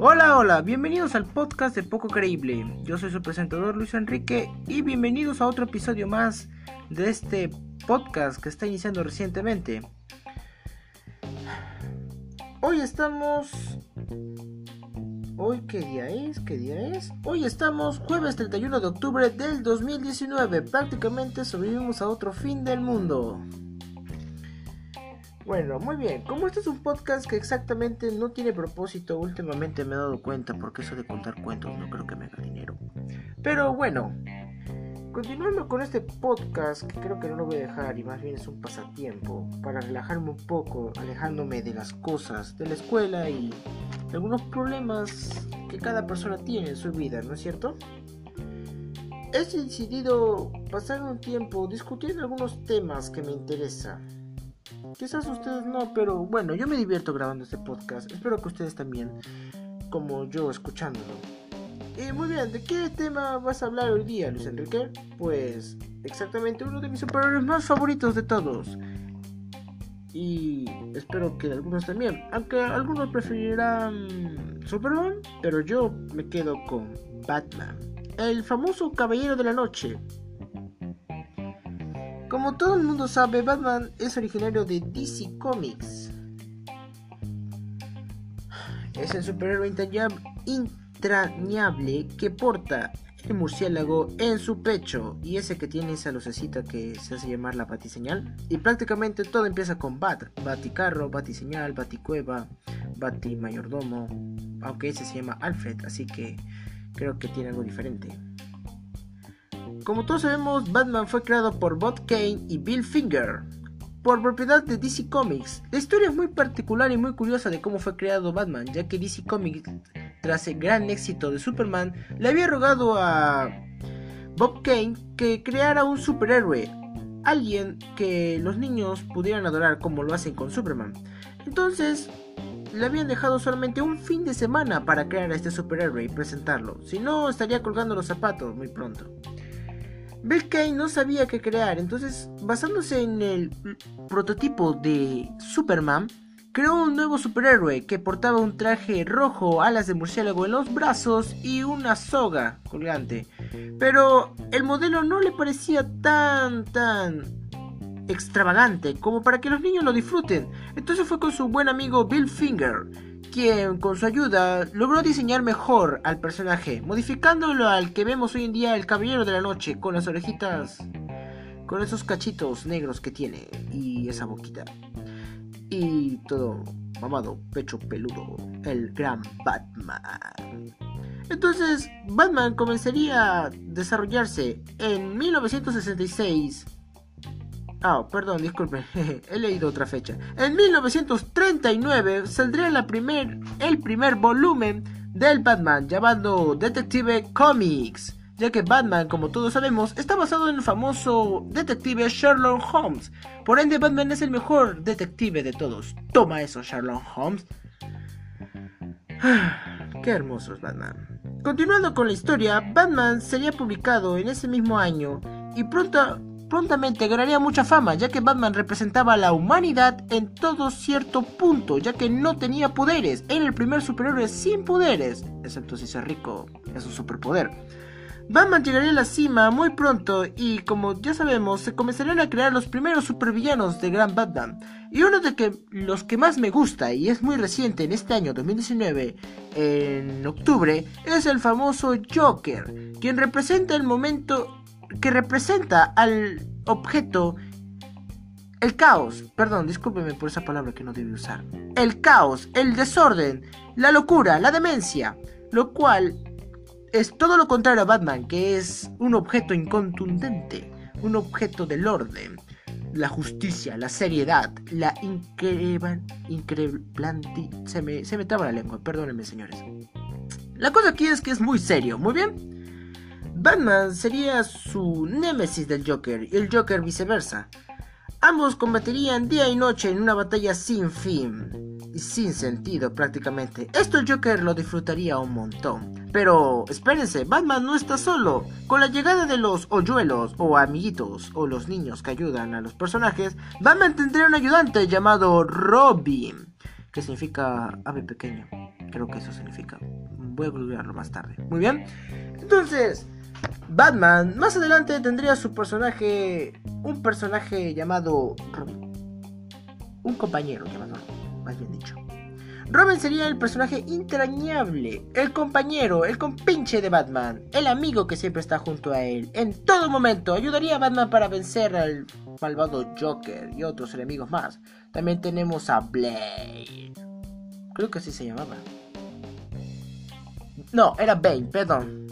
Hola, hola, bienvenidos al podcast de Poco Creíble. Yo soy su presentador Luis Enrique y bienvenidos a otro episodio más de este podcast que está iniciando recientemente. Hoy estamos... ¿Hoy qué día es? ¿Qué día es? Hoy estamos jueves 31 de octubre del 2019. Prácticamente sobrevivimos a otro fin del mundo. Bueno, muy bien. Como este es un podcast que exactamente no tiene propósito, últimamente me he dado cuenta porque eso de contar cuentos no creo que me haga dinero. Pero bueno, continuando con este podcast que creo que no lo voy a dejar y más bien es un pasatiempo para relajarme un poco, alejándome de las cosas de la escuela y algunos problemas que cada persona tiene en su vida, ¿no es cierto? He decidido pasar un tiempo discutiendo algunos temas que me interesan Quizás ustedes no, pero bueno, yo me divierto grabando este podcast. Espero que ustedes también, como yo, escuchándolo. Y muy bien, ¿de qué tema vas a hablar hoy día, Luis Enrique? Pues exactamente uno de mis superhéroes más favoritos de todos. Y espero que algunos también. Aunque algunos preferirán Superman, pero yo me quedo con Batman. El famoso Caballero de la Noche. Como todo el mundo sabe, Batman es originario de DC Comics. Es el superhéroe entrañable que porta el murciélago en su pecho y ese que tiene esa lucecita que se hace llamar la batiseñal. Y prácticamente todo empieza con Bat, Baticarro, Batiseñal, Baticueva, Batimayordomo, aunque ese se llama Alfred, así que creo que tiene algo diferente. Como todos sabemos, Batman fue creado por Bob Kane y Bill Finger, por propiedad de DC Comics. La historia es muy particular y muy curiosa de cómo fue creado Batman, ya que DC Comics, tras el gran éxito de Superman, le había rogado a Bob Kane que creara un superhéroe, alguien que los niños pudieran adorar como lo hacen con Superman. Entonces, le habían dejado solamente un fin de semana para crear a este superhéroe y presentarlo, si no estaría colgando los zapatos muy pronto. Bill Kane no sabía qué crear, entonces basándose en el prototipo de Superman, creó un nuevo superhéroe que portaba un traje rojo, alas de murciélago en los brazos y una soga colgante. Pero el modelo no le parecía tan tan extravagante como para que los niños lo disfruten. Entonces fue con su buen amigo Bill Finger, quien con su ayuda logró diseñar mejor al personaje, modificándolo al que vemos hoy en día el Caballero de la Noche, con las orejitas, con esos cachitos negros que tiene y esa boquita. Y todo mamado, pecho peludo, el gran Batman. Entonces, Batman comenzaría a desarrollarse en 1966 Ah, perdón, disculpe, he leído otra fecha. En 1939 saldría la primer, el primer volumen del Batman llamado Detective Comics, ya que Batman, como todos sabemos, está basado en el famoso detective Sherlock Holmes. Por ende, Batman es el mejor detective de todos. Toma eso, Sherlock Holmes. Qué hermoso es Batman. Continuando con la historia, Batman sería publicado en ese mismo año y pronto prontamente ganaría mucha fama, ya que Batman representaba a la humanidad en todo cierto punto, ya que no tenía poderes, era el primer superhéroe sin poderes, excepto si es rico, es un superpoder. Batman llegaría a la cima muy pronto y como ya sabemos se comenzarían a crear los primeros supervillanos de Gran Batman. Y uno de los que más me gusta y es muy reciente en este año 2019, en octubre, es el famoso Joker, quien representa el momento que representa al objeto el caos, perdón, discúlpeme por esa palabra que no debe usar. El caos, el desorden, la locura, la demencia, lo cual es todo lo contrario a Batman, que es un objeto incontundente, un objeto del orden, la justicia, la seriedad, la increíble, se me, se me traba la lengua, perdónenme señores. La cosa aquí es que es muy serio, muy bien. Batman sería su némesis del Joker y el Joker viceversa. Ambos combatirían día y noche en una batalla sin fin y sin sentido prácticamente. Esto el Joker lo disfrutaría un montón. Pero espérense, Batman no está solo. Con la llegada de los hoyuelos o amiguitos o los niños que ayudan a los personajes, Batman tendría un ayudante llamado Robin, que significa ave pequeño. Creo que eso significa. Voy a googlearlo más tarde. Muy bien. Entonces, Batman más adelante tendría su personaje, un personaje llamado Robin. Un compañero llamado más bien dicho. Robin sería el personaje entrañable, el compañero, el compinche de Batman, el amigo que siempre está junto a él. En todo momento ayudaría a Batman para vencer al malvado Joker y otros enemigos más. También tenemos a Blade. Creo que así se llamaba. No, era Bane, perdón.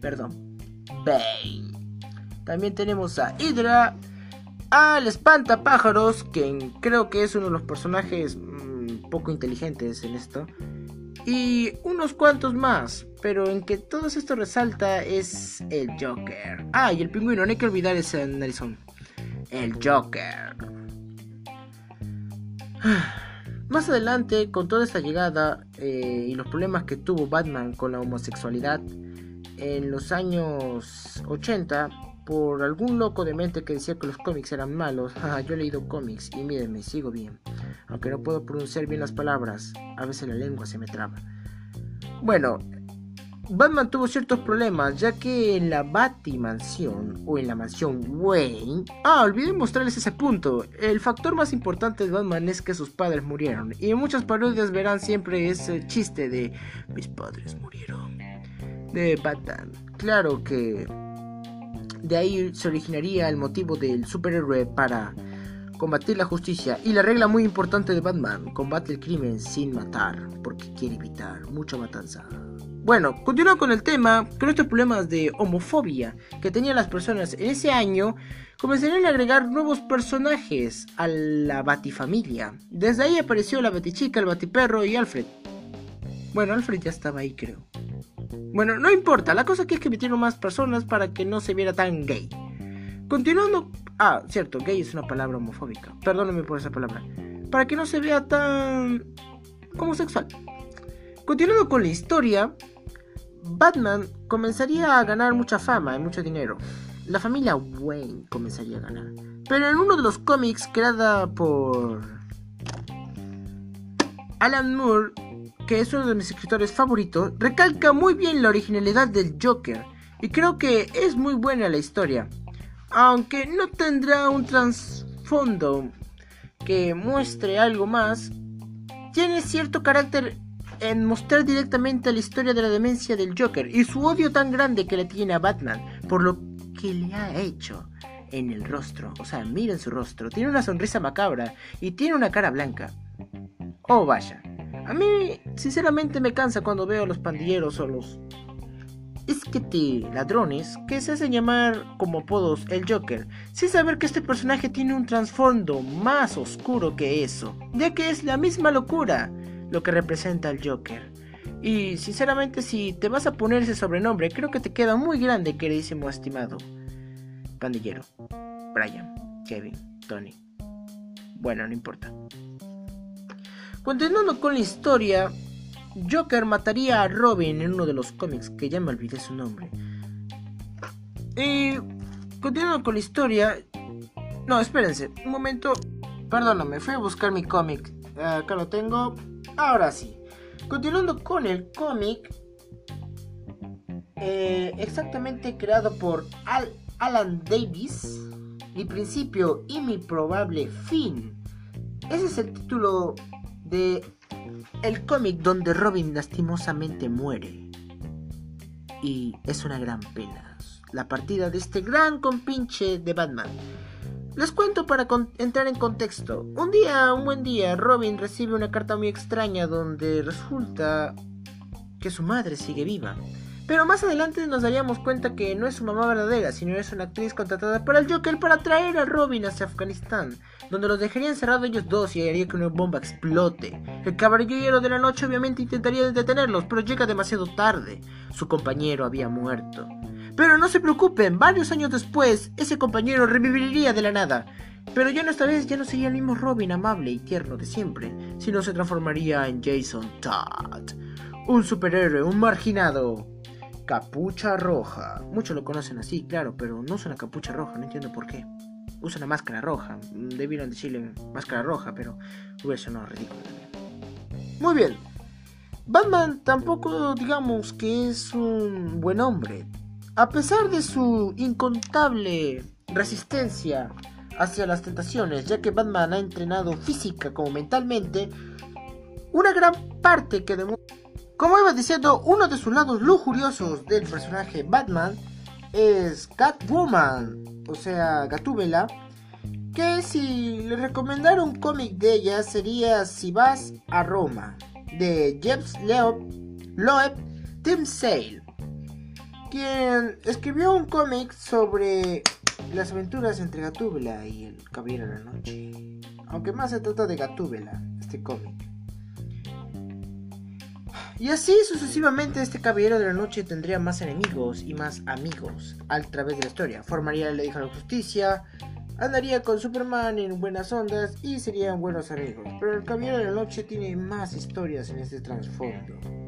Perdón. Bane. También tenemos a Hydra, al espantapájaros, que creo que es uno de los personajes poco inteligentes en esto. Y unos cuantos más, pero en que todo esto resalta es el Joker. Ah, y el pingüino, no hay que olvidar ese Nelson. El Joker. Más adelante, con toda esta llegada eh, y los problemas que tuvo Batman con la homosexualidad en los años 80, por algún loco de mente que decía que los cómics eran malos. yo he leído cómics y mírenme, sigo bien. Aunque no puedo pronunciar bien las palabras, a veces la lengua se me traba. Bueno, Batman tuvo ciertos problemas, ya que en la Batimansión o en la mansión Wayne. Ah, olvidé mostrarles ese punto. El factor más importante de Batman es que sus padres murieron. Y en muchas parodias verán siempre ese chiste de mis padres murieron. De Batman. Claro que de ahí se originaría el motivo del superhéroe para combatir la justicia y la regla muy importante de Batman, combate el crimen sin matar, porque quiere evitar mucha matanza. Bueno, continuando con el tema, con estos problemas de homofobia que tenían las personas en ese año, comenzarían a agregar nuevos personajes a la Batifamilia. Desde ahí apareció la Batichica, el Batiperro y Alfred. Bueno, Alfred ya estaba ahí, creo. Bueno, no importa, la cosa que es que metieron más personas para que no se viera tan gay. Continuando... Ah, cierto, gay es una palabra homofóbica. Perdónenme por esa palabra. Para que no se vea tan... homosexual. Continuando con la historia, Batman comenzaría a ganar mucha fama y mucho dinero. La familia Wayne comenzaría a ganar. Pero en uno de los cómics creada por Alan Moore, que es uno de mis escritores favoritos, recalca muy bien la originalidad del Joker y creo que es muy buena la historia, aunque no tendrá un trasfondo que muestre algo más, tiene cierto carácter en mostrar directamente la historia de la demencia del Joker y su odio tan grande que le tiene a Batman por lo que le ha hecho en el rostro. O sea, miren su rostro, tiene una sonrisa macabra y tiene una cara blanca. Oh, vaya. A mí, sinceramente, me cansa cuando veo a los pandilleros o los esquete ladrones que se hacen llamar como apodos el Joker, sin saber que este personaje tiene un trasfondo más oscuro que eso, ya que es la misma locura lo que representa el Joker. Y sinceramente, si te vas a poner ese sobrenombre, creo que te queda muy grande, queridísimo estimado pandillero. Brian, Kevin, Tony. Bueno, no importa. Continuando con la historia, Joker mataría a Robin en uno de los cómics, que ya me olvidé su nombre. Y continuando con la historia... No, espérense, un momento. Perdóname, fui a buscar mi cómic. Acá lo tengo. Ahora sí. Continuando con el cómic. Eh, exactamente creado por Alan Davis. Mi principio y mi probable fin. Ese es el título de el cómic donde Robin lastimosamente muere. Y es una gran pena. La partida de este gran compinche de Batman. Les cuento para entrar en contexto. Un día, un buen día, Robin recibe una carta muy extraña donde resulta que su madre sigue viva. Pero más adelante nos daríamos cuenta que no es su mamá verdadera, sino es una actriz contratada para el Joker para traer a Robin hacia Afganistán, donde los dejaría encerrados ellos dos y haría que una bomba explote. El caballero de la noche obviamente intentaría detenerlos, pero llega demasiado tarde. Su compañero había muerto. Pero no se preocupen, varios años después, ese compañero reviviría de la nada. Pero ya no esta vez ya no sería el mismo Robin amable y tierno de siempre, sino se transformaría en Jason Todd. Un superhéroe, un marginado, Capucha roja. Muchos lo conocen así, claro, pero no usa una capucha roja, no entiendo por qué. Usa una máscara roja. Debieron decirle máscara roja, pero hubiera sonado ridículo también. Muy bien. Batman tampoco digamos que es un buen hombre. A pesar de su incontable resistencia hacia las tentaciones, ya que Batman ha entrenado física como mentalmente, una gran parte que demuestra... Como iba diciendo, uno de sus lados lujuriosos del personaje Batman es Catwoman, o sea, Gatúbela, que si le recomendara un cómic de ella sería Si vas a Roma, de Jeff Loeb Tim Sale, quien escribió un cómic sobre las aventuras entre Gatúbela y el Caballero de la Noche, aunque más se trata de Gatúbela, este cómic. Y así sucesivamente este caballero de la noche tendría más enemigos y más amigos a través de la historia. Formaría la hija de la justicia, andaría con Superman en buenas ondas y serían buenos amigos. Pero el caballero de la noche tiene más historias en este trasfondo.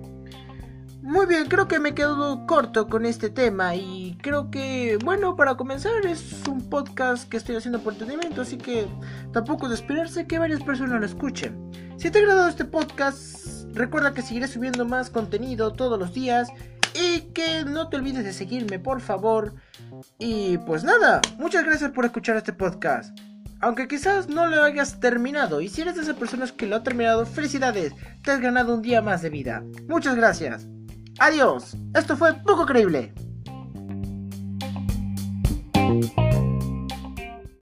Muy bien, creo que me he quedado corto con este tema y creo que, bueno, para comenzar es un podcast que estoy haciendo por entretenimiento, así que tampoco es de esperarse que varias personas lo escuchen. Si te ha agradado este podcast, Recuerda que seguiré subiendo más contenido todos los días y que no te olvides de seguirme, por favor. Y pues nada, muchas gracias por escuchar este podcast. Aunque quizás no lo hayas terminado, y si eres de esas personas que lo ha terminado, felicidades, te has ganado un día más de vida. Muchas gracias. Adiós. Esto fue poco creíble.